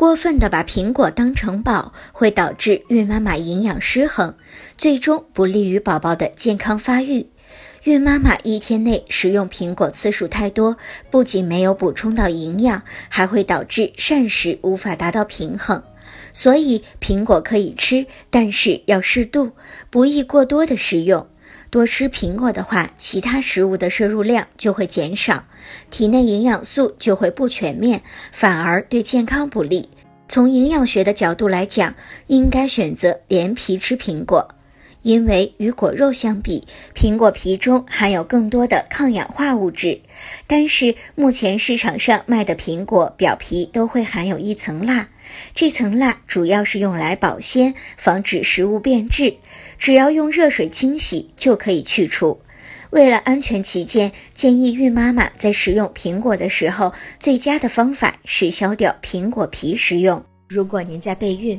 过分的把苹果当成宝，会导致孕妈妈营养失衡，最终不利于宝宝的健康发育。孕妈妈一天内食用苹果次数太多，不仅没有补充到营养，还会导致膳食无法达到平衡。所以，苹果可以吃，但是要适度，不宜过多的食用。多吃苹果的话，其他食物的摄入量就会减少，体内营养素就会不全面，反而对健康不利。从营养学的角度来讲，应该选择连皮吃苹果。因为与果肉相比，苹果皮中含有更多的抗氧化物质。但是目前市场上卖的苹果表皮都会含有一层蜡，这层蜡主要是用来保鲜，防止食物变质。只要用热水清洗就可以去除。为了安全起见，建议孕妈妈在食用苹果的时候，最佳的方法是削掉苹果皮食用。如果您在备孕、